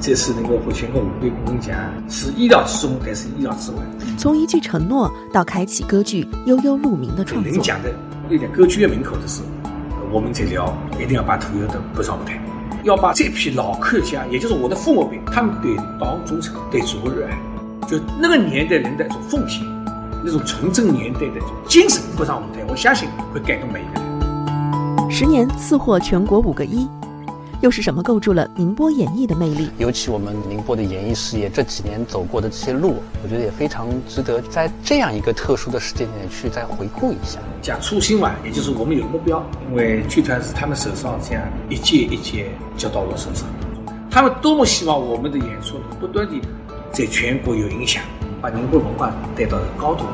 这次能够获全国五位工人奖，是意料之中，但是意料之外。从一句承诺到开启歌剧《悠悠鹿鸣》的创作。您讲的那点歌剧院门口的时候，我们在聊，一定要把屠呦的不上舞台，要把这批老客家，也就是我的父母辈，他们对党忠诚、对祖国热爱，就那个年代人的一种奉献，那种纯正年代的精神不上舞台，我相信会感动每一个人。十年四获全国五个一。又是什么构筑了宁波演艺的魅力？尤其我们宁波的演艺事业这几年走过的这些路，我觉得也非常值得在这样一个特殊的时间点去再回顾一下。讲初心嘛，也就是我们有目标，因为剧团是他们手上这样一届一届交到我手上，他们多么希望我们的演出不断地在全国有影响，把宁波文化带到高度。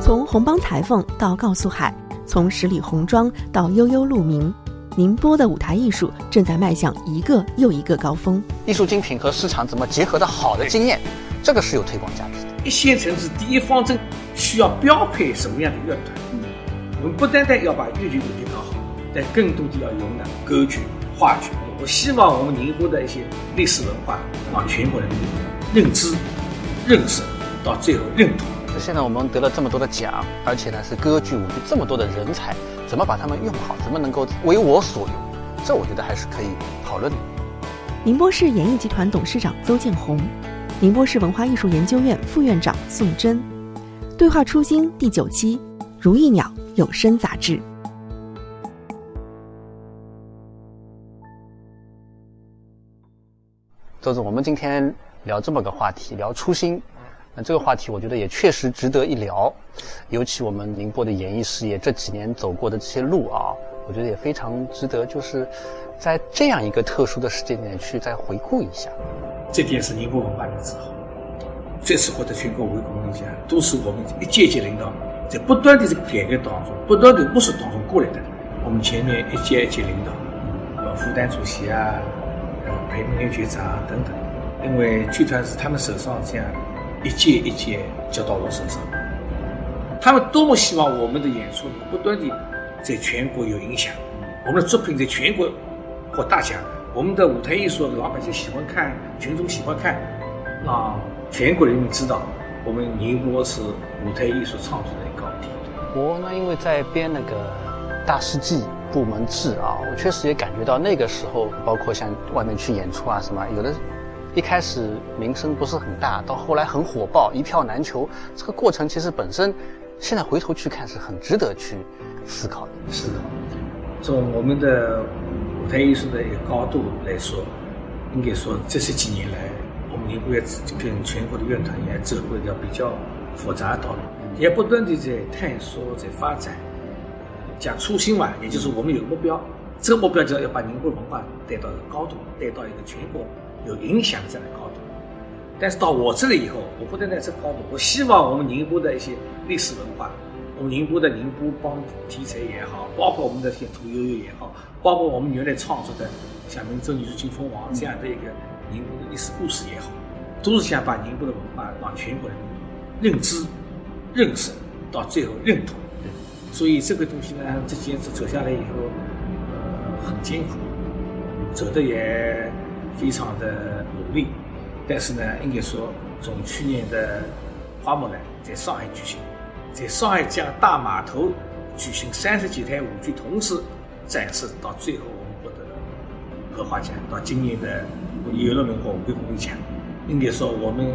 从红帮裁缝到告诉海，从十里红妆到悠悠鹿鸣。宁波的舞台艺术正在迈向一个又一个高峰。艺术精品和市场怎么结合的好的经验，这个是有推广价值的。一线城市第一方针需要标配什么样的乐团？我们不单单要把粤剧舞剧搞好，但更多的要有呢歌剧、话剧。我希望我们宁波的一些历史文化让全国人民认知、认识，到最后认同。现在我们得了这么多的奖，而且呢是歌剧、舞剧这么多的人才。怎么把他们用好？怎么能够为我所用？这我觉得还是可以讨论的。宁波市演艺集团董事长邹建红，宁波市文化艺术研究院副院长宋真，对话初心第九期，如意鸟有声杂志。邹总，我们今天聊这么个话题，聊初心。那这个话题，我觉得也确实值得一聊，尤其我们宁波的演艺事业这几年走过的这些路啊，我觉得也非常值得，就是在这样一个特殊的时间点去再回顾一下。这点是宁波文化的自豪。这次获得全国五位工人奖，都是我们一届届领导在不断的这个改革当中、不断的摸索当中过来的。我们前面一届一届领导，呃，副丹主席啊，呃，裴明元局长等等，因为剧团是他们手上这样。一届一届交到我手上，他们多么希望我们的演出不断地在全国有影响，我们的作品在全国获大奖，我们的舞台艺术老百姓喜欢看，群众喜欢看，让全国人民知道我们宁波是舞台艺术创作的高地。我呢，因为在编那个大世纪部门制啊，我确实也感觉到那个时候，包括像外面去演出啊什么，有的。一开始名声不是很大，到后来很火爆，一票难求。这个过程其实本身，现在回头去看是很值得去思考的。是的，从我们的舞台艺术的一个高度来说，应该说这十几年来，我们宁波也跟全国的乐团也走过一条比较复杂的道路，也不断的在探索、在发展。讲初心嘛，也就是我们有目标，这个目标就是要把宁波文化带到高度，带到一个全国。有影响这样的高度，但是到我这里以后，我不能在这高度。我希望我们宁波的一些历史文化，我们宁波的宁波帮题材也好，包括我们的些屠呦呦也好，包括我们原来创作的像《明州女婿金凤凰》这样的一个宁波的历史故事也好，都是想把宁波的文化让全国人民认知、认识，到最后认同。所以这个东西呢，这坚持走下来以后，呃，很艰苦，走的也。非常的努力，但是呢，应该说，从去年的花木兰在上海举行，在上海这样大码头举行三十几台舞剧同时展示，到最后我们获得了荷花奖，到今年的游乐文化五个工人奖，应该说我们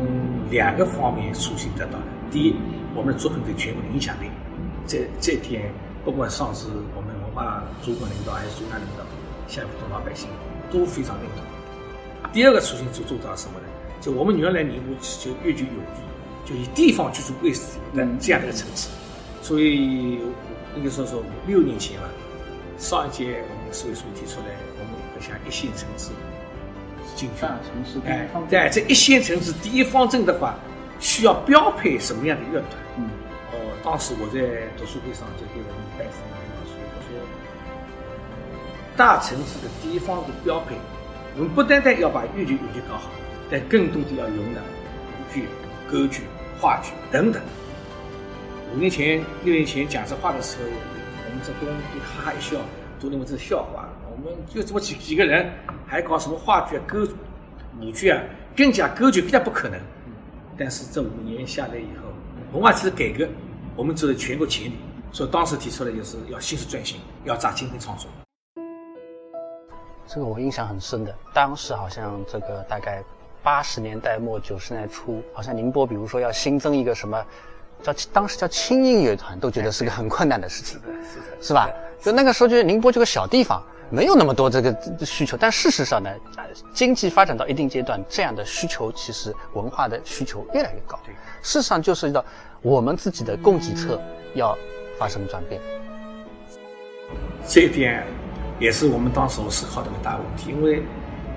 两个方面属性得到了。第一，我们的作品对全国的影响力，这这点不管上次我们文化主管领导还是中央领导，下面的老百姓都非常认同。第二个属性就做到什么呢？就我们原来宁波就粤剧有剧，就以地方居住为主的这样的一个城市，所以应该说说六年前了，上一届我们市委书记提出来，我们要向一线城市进军。大城市哎，在这一线城市第一方阵的话，需要标配什么样的乐团？嗯，哦，当时我在读书会上就给我们办事领导说，我说大城市的第一方的标配。我们不单单要把粤剧、舞剧搞好，但更多的要用呢舞剧、歌剧、话剧等等。五年前、六年前讲这话的时候，我们这东都哈哈一笑，都认为这是笑话。我们就这么几几个人，还搞什么话剧、歌舞剧啊，更加歌剧更加不可能。但是这五年下来以后，文化体制改革，我们走在全国前列，所以当时提出来就是要新式转型，要扎精品创作。这个我印象很深的，当时好像这个大概八十年代末九十年代初，好像宁波比如说要新增一个什么，叫当时叫轻音乐团，都觉得是个很困难的事情，是吧？就那个时候，就宁波这个小地方，没有那么多这个需求。但事实上呢，经济发展到一定阶段，这样的需求其实文化的需求越来越高。事实上就涉及到我们自己的供给侧要发生转变。这一点也是我们当时我思考的一个大问题，因为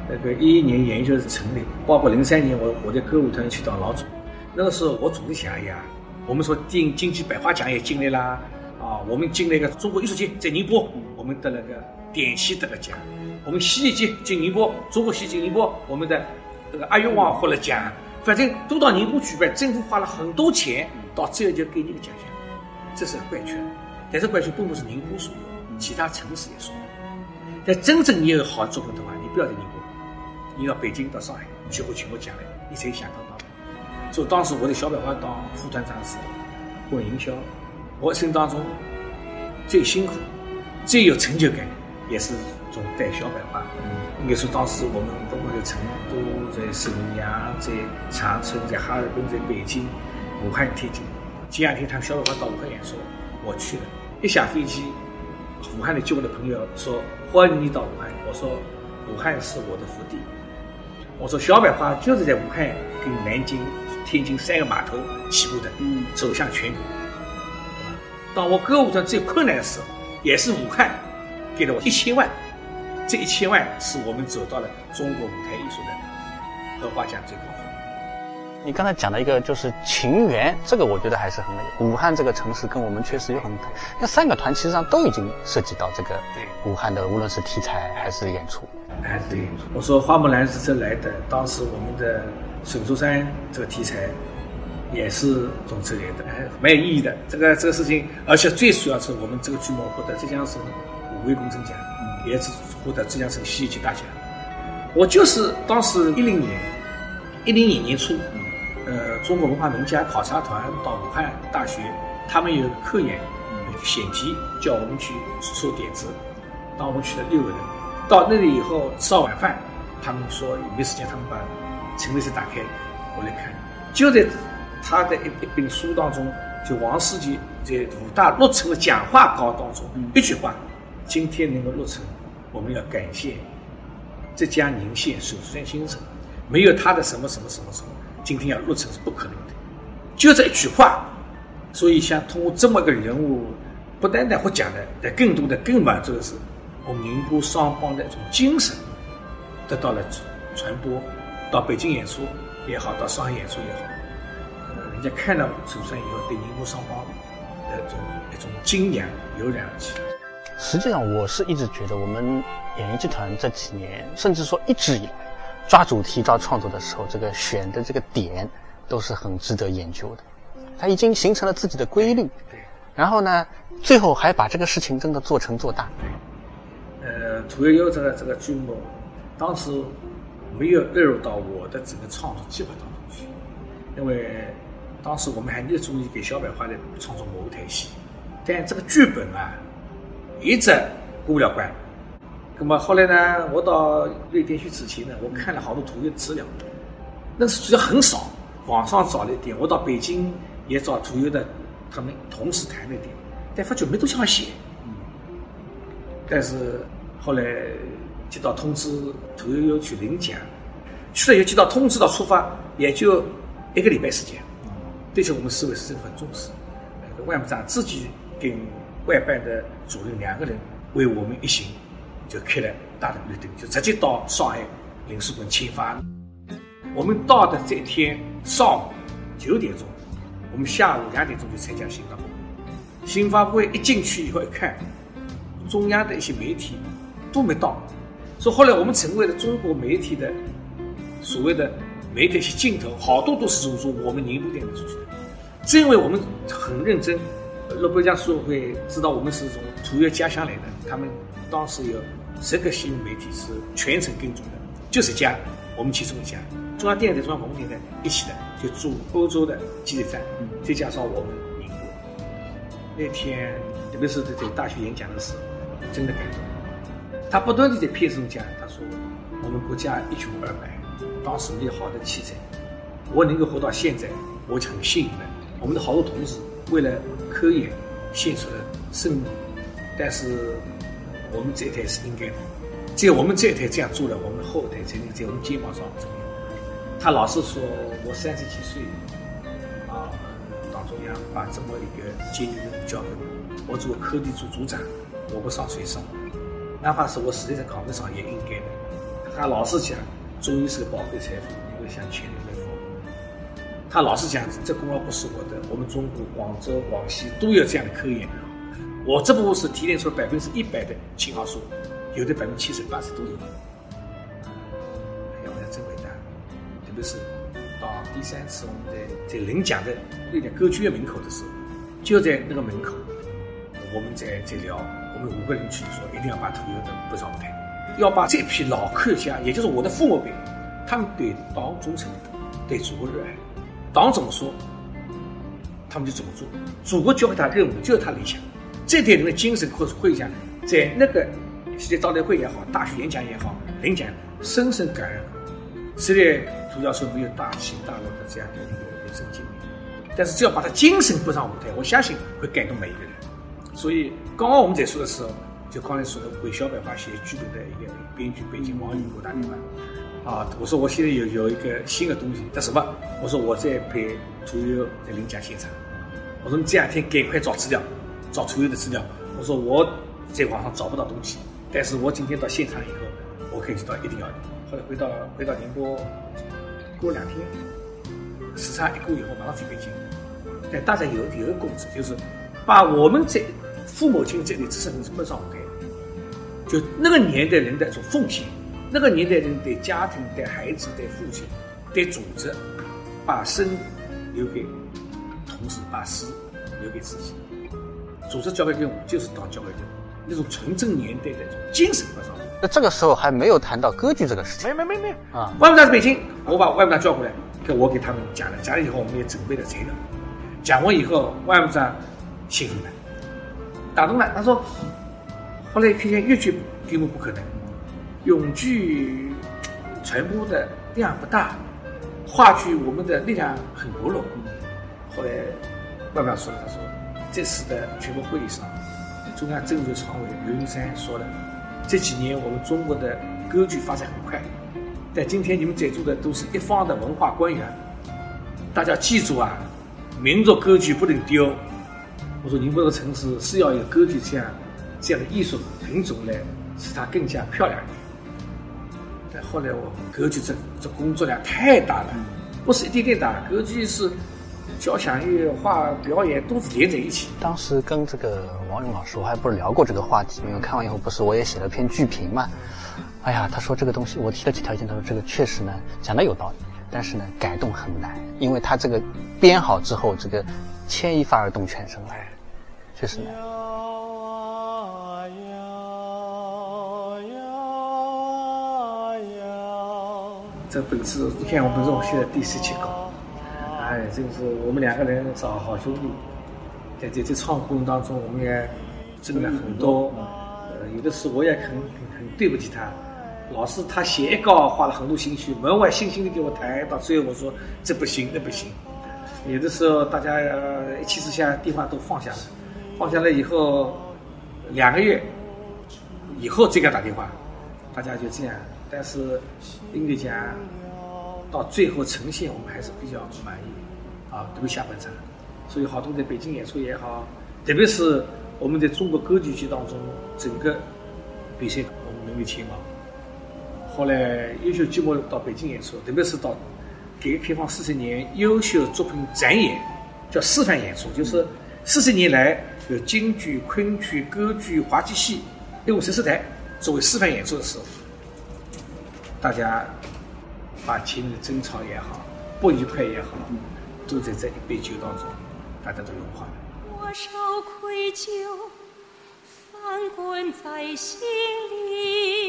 那个一一年研究是成立，包括零三年我我在歌舞团去当老总，那个时候我总是想呀，我们说电经济百花奖也进来啦。啊，我们进了一个中国艺术节，在宁波，我们得了个点戏得了奖。我们戏剧节进宁波，中国戏进宁波，我们的这个阿育王获了奖。反正都到宁波举办，政府花了很多钱，到最后就给你个奖项，这是怪圈。但是怪圈并不是宁波所有，其他城市也所有。但真正你有好作品的话，你不要在宁波，你到北京到上海去获全国奖来，你才想到到。所以当时我在小百花当副团长时，混营销。我一生当中最辛苦、最有成就感，也是种带小百花。应该说，当时我们不管在成都、在沈阳、在长春、在哈尔滨、在北京、武汉、天津，前两天他们小百花到武汉演出，我去了。一下飞机，武汉的就我的朋友说：“欢迎你到武汉。”我说：“武汉是我的福地。”我说：“小百花就是在武汉跟南京、天津三个码头起步的，嗯走向全国。”当我歌舞团最困难的时候，也是武汉给了我一千万，这一千万是我们走到了中国舞台艺术的荷花奖最高峰。你刚才讲的一个就是情缘，这个我觉得还是很那个。武汉这个城市跟我们确实有很，那三个团其实上都已经涉及到这个武汉的，无论是题材还是演出。哎，对，我说花木兰是这来的，当时我们的沈竹山这个题材。也是种策略的，哎，蛮有意义的。这个这个事情，而且最主要是我们这个剧目获得浙江省五位工程奖，也是获得浙江省戏剧大奖。我就是当时一零年，一零年年初，呃，中国文化名家考察团到武汉大学，他们有个科研，选题叫我们去出点子。当我们去了六个人，到那里以后吃完晚饭，他们说有没有时间，他们把陈列室打开，我来看，就在。他的一一本书当中，就王世杰在武大落成的讲话稿当中，一句话：今天能够落成，我们要感谢浙江宁县沈竹山先生，没有他的什么什么什么什么，今天要录成是不可能的。就这一句话，所以想通过这么个人物，不单单会讲的，但更多的更满足的是我们宁波双方的一种精神得到了传播，到北京演出也好，到上海演出也好。人家看了首山以后，对宁波双方的这种一种敬仰油然而起。实际上，我是一直觉得，我们演艺集团这几年，甚至说一直以来，抓主题、抓创作的时候，这个选的这个点都是很值得研究的。它已经形成了自己的规律。对。然后呢，最后还把这个事情真的做成做大。对。呃，屠呦呦这个这个剧目，当时没有列入到我的整个创作计划当中去，因为。当时我们还热衷于给小百花来创作某一台戏，但这个剧本啊，一直过不了关。那么后来呢，我到瑞典去之前呢，我看了好多屠呦的资料，那资料很少，网上找了一点，我到北京也找屠呦的，他们同时谈了一点，但发觉没多少写。但是后来接到通知，屠呦呦去领奖，去了以后接到通知到出发，也就一个礼拜时间。对此，我们市委市政府很重视。万部长自己跟外办的主任两个人为我们一行就开了大的绿灯，就直接到上海领事馆签发。我们到的这一天上午九点钟，我们下午两点钟就参加新发布会。新发布会一进去以后一看，中央的一些媒体都没到，所以后来我们成为了中国媒体的所谓的。媒体一些镜头好多都是从说我们宁波电视出去的，正因为我们很认真，诺贝尔奖书会知道我们是从土越家乡来的，他们当时有十个新闻媒体是全程跟踪的，就是家，我们其中一家，中央电视台、中央广播电台一起的，就驻欧洲的记者站，再加上我们宁波，那天特别是在在大学演讲的时候，真的感动。他不断的在片中讲，他说我们国家一穷二白，当时没有好的器材，我能够活到现在，我就很幸运了。我们的好多同志为了科研献出了生命，但是我们这一代是应该的。只有我们这一代这样做了，我们的后代才能在我们肩膀上。他老是说我三十几岁啊，党中央把这么一个艰巨任务交给我，我做科技组组长，我不上谁上？哪怕是我实在这岗位上也应该的。他老是讲，中医是个宝贵财富，应该向前人来服务。他老是讲，这功劳不是我的，我们中国广州、广西都有这样的科研。我这部分是提炼出了百分之一百的青蒿素。有的百分之七十八十都有，哎呀，我讲真伟大！特别是到第三次我们在在领奖的那点歌剧院门口的时候，就在那个门口，我们在在聊，我们五个人去说一定要把屠呦的不让开，要把这批老科学家，也就是我的父母辈，他们对党忠诚，对祖国热爱，党怎么说，他们就怎么做，祖国交给他任务就是他理想，这点人的精神或者会讲在那个。世界招待会也好，大学演讲也好，领奖深深感染了。虽然涂教授没有大起大落的这样的一个人生经历，但是只要把他精神搬上舞台，我相信会感动每一个人。所以刚刚我们在说的时候，就刚才说的韦小白话写剧本的一个编剧，北京王宇给打电话啊，我说我现在有有一个新的东西，叫什么？我说我在陪涂友在领奖现场。我说你这两天赶快找资料，找涂友的资料。我说我在网上找不到东西。但是我今天到现场以后，我可以知道一定要的。后来回到回到宁波，过两天，时差一过以后，马上去北京。但大家有有一个共识，就是把我们这父母亲这类知识分子搬上舞台，就那个年代人的一种奉献，那个年代人对家庭、对孩子、对父亲、对组织，把生留给同事，把死留给自己。组织交给任务就是当交给任务。那种纯正年代的精神和上那这个时候还没有谈到歌剧这个事情。没没没没啊！外部长北京，我把外部长叫过来，跟我给他们讲了。讲了以后，我们也准备了材料。讲完以后，外部长兴奋了，打动了。他说：“后来看见越剧根本不可能，永剧传播的量不大，话剧我们的力量很薄弱。”后来外部长说了：“他说这次的全国会议上。”中央政治常委刘云山说了：“这几年我们中国的歌剧发展很快，但今天你们在座的都是一方的文化官员，大家记住啊，民族歌剧不能丢。我说宁波这个城市是要有歌剧这样这样的艺术品种来使它更加漂亮。但后来我歌剧这这工作量太大了，不是一点点大，歌剧是。”交响乐、画表演都是连在一起。当时跟这个王勇老师，我还不是聊过这个话题，因为看完以后不是我也写了篇剧评嘛。哎呀，他说这个东西，我提了几条意见，他说这个确实呢讲的有道理，但是呢改动很难，因为他这个编好之后，这个牵一发而动全身，哎，确实难。这本次你看，我们这种现在第十七稿。哎，这个是我们两个人是好兄弟，在在这创作过程当中，我们也挣了很多。呃，有的时候我也很很很对不起他，老是他写一稿花了很多心血，门外辛辛的给我抬，到最后我说这不行那不行。有的时候大家一气之下电话都放下了，放下来以后两个月以后再给他打电话，大家就这样。但是应该讲。到最后呈现，我们还是比较满意，啊，特别下半场，所以好多在北京演出也好，特别是我们在中国歌剧剧当中，整个比赛我们名列前茅。后来优秀剧目到北京演出，特别是到改革开放四十年优秀作品展演，叫示范演出，就是四十年来有京剧、昆曲、歌剧、滑稽戏一共十四台作为示范演出的时候，大家。把前面的争吵也好，不愉快也好，都在这一杯酒当中，大家都融化了。多少愧疚翻滚在心里，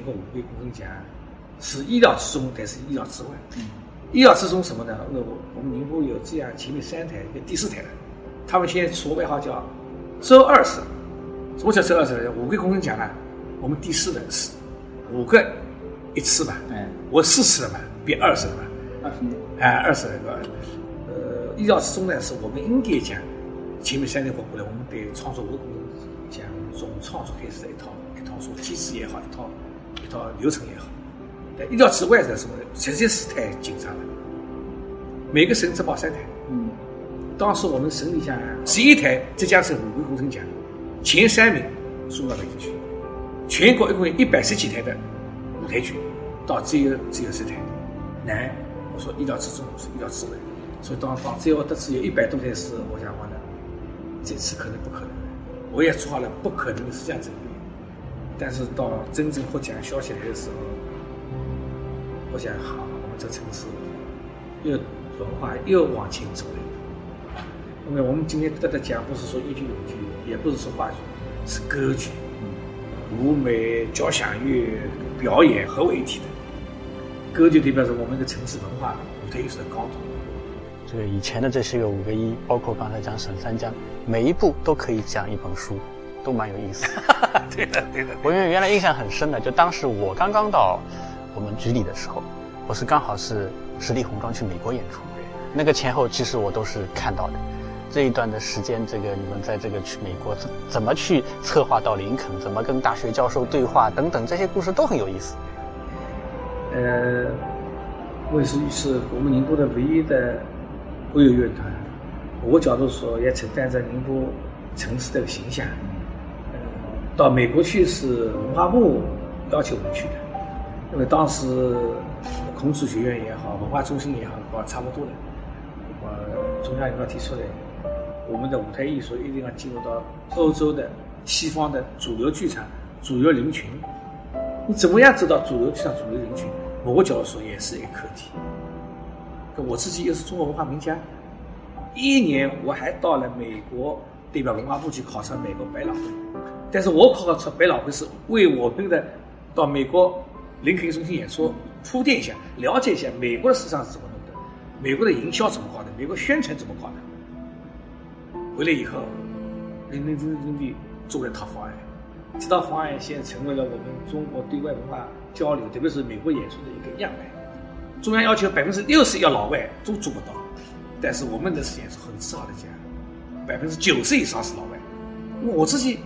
全国五位工程奖，是意料之中，但是意料之外。嗯意料之中什么呢？那我我们宁波有这样前面三台，一个第四台的，他们现在说外号叫“周二十”。什么叫周二十？五个工程奖呢，我们第四的是五个一次嘛，哎，我四次了嘛，变二十了嘛。二十年，哎，二十来个，呃，意料之中呢，是我们应该讲前面三年活过来，我们得创作五个工讲从创作开始的一套一套说机制也好，一套一套流程也好，但意料之外的什么，实在是太紧张了。每个省只报三台，嗯，当时我们省里向十一台浙江省五个工程奖，前三名送到北京去，全国一共有一百十几台的舞台剧，到只有只有十台，难。我说意料之中，我是意料之外。所以当当最后得知有一百多台是，我想话呢，这次可能不可能，我也做好了不可能的思想准备。但是到真正获奖消息来的时候，我想好，我们这城市又文化又往前走了。因为我们今天得的奖不是说一句两句，也不是说话剧，是歌剧、舞美、交响乐、表演合为一体的。歌就代表着我们的城市文化舞台艺术的高度。这个以前的这些个五个一，包括刚才讲沈三江，每一部都可以讲一本书，都蛮有意思。对的，对的。我因为原来印象很深的，就当时我刚刚到我们局里的时候，我是刚好是实力红妆去美国演出，那个前后其实我都是看到的。这一段的时间，这个你们在这个去美国怎怎么去策划到林肯，怎么跟大学教授对话等等，这些故事都很有意思。呃，卫视是我们宁波的唯一的国有乐团，我角度说也承担着宁波城市的形象。到美国去是文化部要求我们去的，因为当时孔子学院也好，文化中心也好，搞差不多的。呃，中央领导提出来，我们的舞台艺术一定要进入到欧洲的、西方的主流剧场、主流人群。你怎么样走到主流剧场、主流人群？某个角度说也是一个课题。我自己又是中国文化名家，一年我还到了美国，代表文化部去考察美国百老汇。但是我考察百老汇是为我们的到美国林肯中心演出铺垫一下，了解一下美国的市场是怎么弄的，美国的营销怎么搞的，美国宣传怎么搞的。回来以后，认认真真地做了一套方案。这套方案现在成为了我们中国对外文化交流，特别是美国演出的一个样板。中央要求百分之六十要老外都做不到，但是我们的实验是很自豪的讲，百分之九十以上是老外。我自己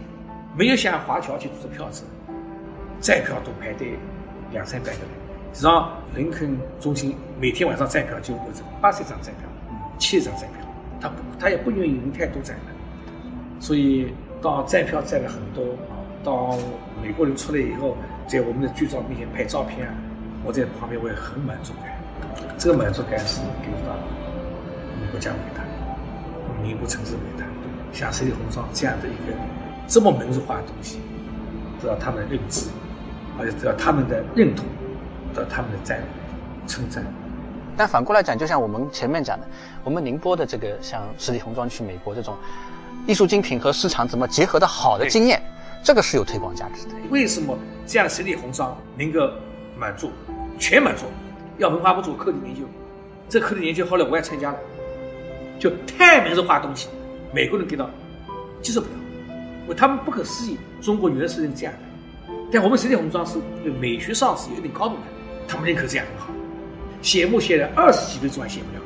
没有像华侨去租票子，站票都排队两三百个人。实际上，林肯中心每天晚上站票就有八十张站票，七十张站票，他不他也不愿意人太多站的，所以到站票站了很多。到美国人出来以后，在我们的剧照面前拍照片，我在旁边我也很满足感。这个满足感是给到我们国家伟大，我们宁波城市伟大。像十里红妆这样的一个这么民族化的东西，得到他们的认知，而且得到他们的认同，得到他们的赞称赞。但反过来讲，就像我们前面讲的，我们宁波的这个像十里红妆去美国这种艺术精品和市场怎么结合的好的经验。这个是有推广价值的。为什么这样的十里红妆能够满足，全满足？要文化部做课题研究，这课题研究后来我也参加了，就太民族化东西，美国人给到接受不了，他们不可思议，中国原来是这样的。但我们实力红妆是美学上是有一定高度的，他们认可这样很好。写幕写了二十几分钟还写不了。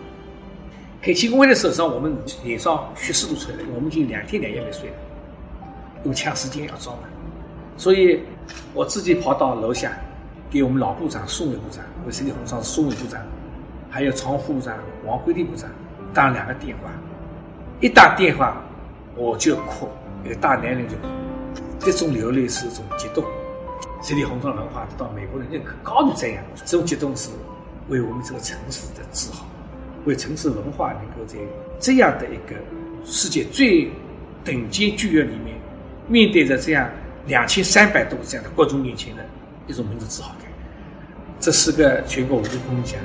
开庆功会的时候，我们脸上血丝都出来了，我们已经两天两夜没睡了。又抢时间要招嘛，所以我自己跑到楼下，给我们老部长宋伟部长，为实力红妆是宋伟部长，还有常副部长王辉立部长打两个电话，一打电话我就哭，一个大男人就，这种流泪是一种激动，十里红妆文化得到美国人认可，高度赞扬，这种激动是为我们这个城市的自豪，为城市文化能够在这样的一个世界最顶尖剧院里面。面对着这样两千三百多个这样的观众面前的一种民族自豪感，这是个全国五个工程奖，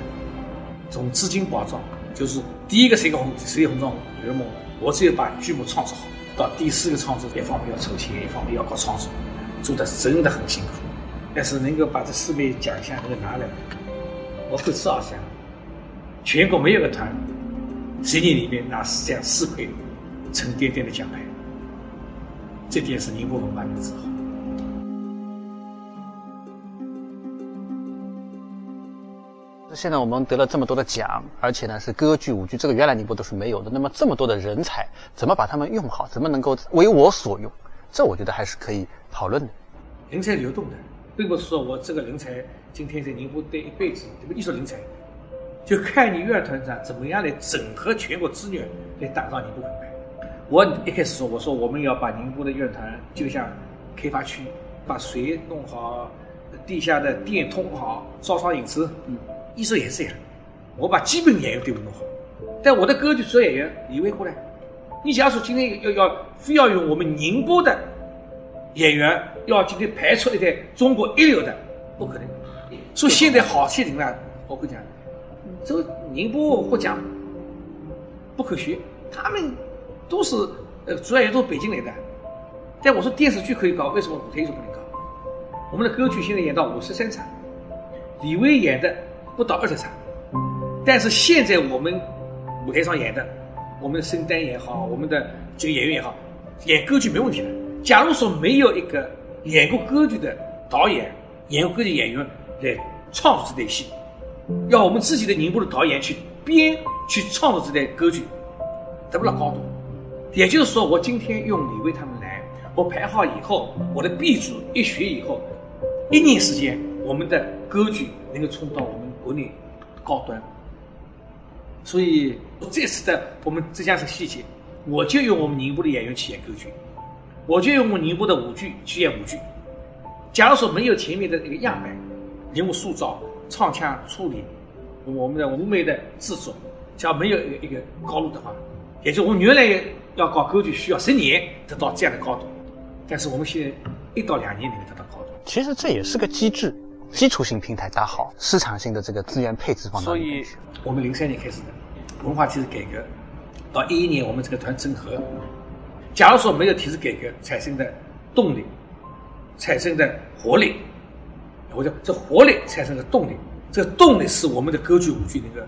从资金保障，就是第一个是一个红十一红妆圆梦，我只有把剧目创作好，到第四个创作，一方面要筹钱，一方面要搞创作，做的真的很辛苦。但是能够把这四枚奖项能够拿来，我会照相。全国没有个团，十年里面拿这样四块沉甸甸的奖牌，这点是宁波文化的自豪。现在我们得了这么多的奖，而且呢是歌剧、舞剧，这个原来宁波都是没有的。那么这么多的人才，怎么把他们用好？怎么能够为我所用？这我觉得还是可以讨论的。人才流动的，并不是说我这个人才今天在宁波待一辈子，这个艺术人才，就看你乐团长怎么样来整合全国资源来打造宁波品牌。我一开始说，我说我们要把宁波的乐团就像开发区，把水弄好，地下的电通好，招商引资，嗯。艺术也是这样，我把基本演员队伍弄好，但我的歌剧主要演员李维过来。你假如说今天要要非要用我们宁波的演员，要今天排出一台中国一流的，不可能。所以现在好些人呢，我跟你讲，这宁波获奖不可学，他们都是呃主要演员都是北京来的。但我说电视剧可以搞，为什么舞台艺术不能搞？我们的歌剧现在演到五十三场，李威演的。不到二十场，但是现在我们舞台上演的，我们的声单也好，我们的这个演员也好，演歌剧没问题的。假如说没有一个演过歌剧的导演，演过歌剧演员来创作这台戏，要我们自己的宁波的导演去编去创作这台歌剧，得不到高度。也就是说，我今天用李威他们来，我排好以后，我的 B 组一学以后，一年时间，我们的歌剧能够冲到我们。国内高端，所以这次的我们浙江省戏节，我就用我们宁波的演员去演歌剧，我就用我们宁波的舞剧去演舞剧。假如说没有前面的那个样板、人物塑造、唱腔处理，我们的舞美的制作，假如没有一个一个高度的话，也就我们原来要搞歌剧需要十年得到这样的高度，但是我们现在一到两年能够得到高度。其实这也是个机制。基础性平台打好，市场性的这个资源配置方面。所以，我们零三年开始的文化体制改革，到一一年我们这个团整合。假如说没有体制改革产生的动力，产生的活力，我讲这活力产生的动力，这个动力是我们的歌剧舞剧能够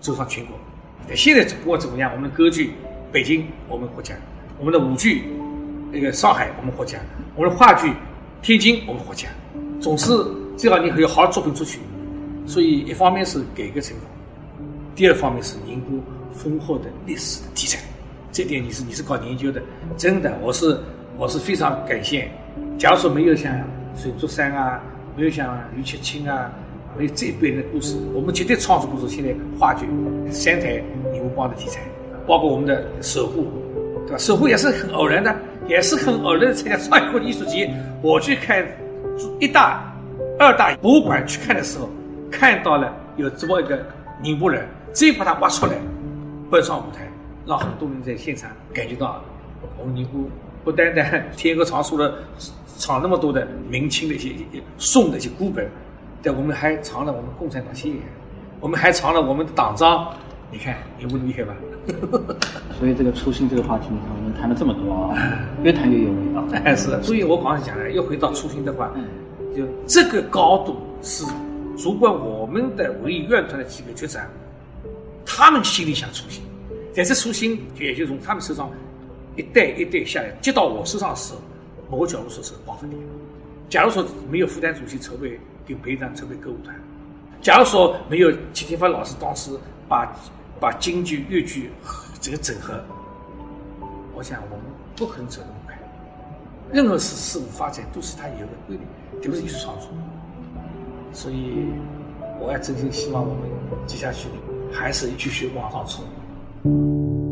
走上全国。现在不管怎么样，我们的歌剧北京我们获奖，我们的舞剧那个上海我们获奖，我们的话剧天津我们获奖，总是。最好你还有好的作品出去，所以一方面是改革成功，第二方面是宁波丰厚的历史的题材，这点你是你是搞研究的，真的，我是我是非常感谢。假如说没有像水竹山啊，没有像余七清啊，没有这一辈人的故事，我们绝对创作不出现在话剧三台宁波帮的题材，包括我们的守护，对吧？守护也是很偶然的，也是很偶然的参加上海国际艺术节，我去看一大。二大博物馆去看的时候，看到了有这么一个宁波人，直接把他挖出来，搬上舞台，让很多人在现场感觉到，我们宁波不单单天鹅藏书了藏那么多的明清的一些宋的一些孤本，但我们还藏了我们共产党先言，我们还藏了我们的党章，你看宁波厉害吧？所以这个初心这个话题，你看我们谈了这么多啊，越谈越有味道。哎，是，所以我刚才讲了，又回到初心的话。就这个高度是，主管我们的文艺院团的几个局长，他们心里想初心，但是初心也就从他们手上一代一代下来，接到我手上的时候，某个角度说是报分点。假如说没有副担主席筹备跟培长筹备歌舞团，假如说没有齐天发老师当时把把京剧越剧这个整合，我想我们不可能走那么快。任何事事物发展都是它有个规律。就是艺术创作，所以我也真心希望我们接下去还是继续往上冲。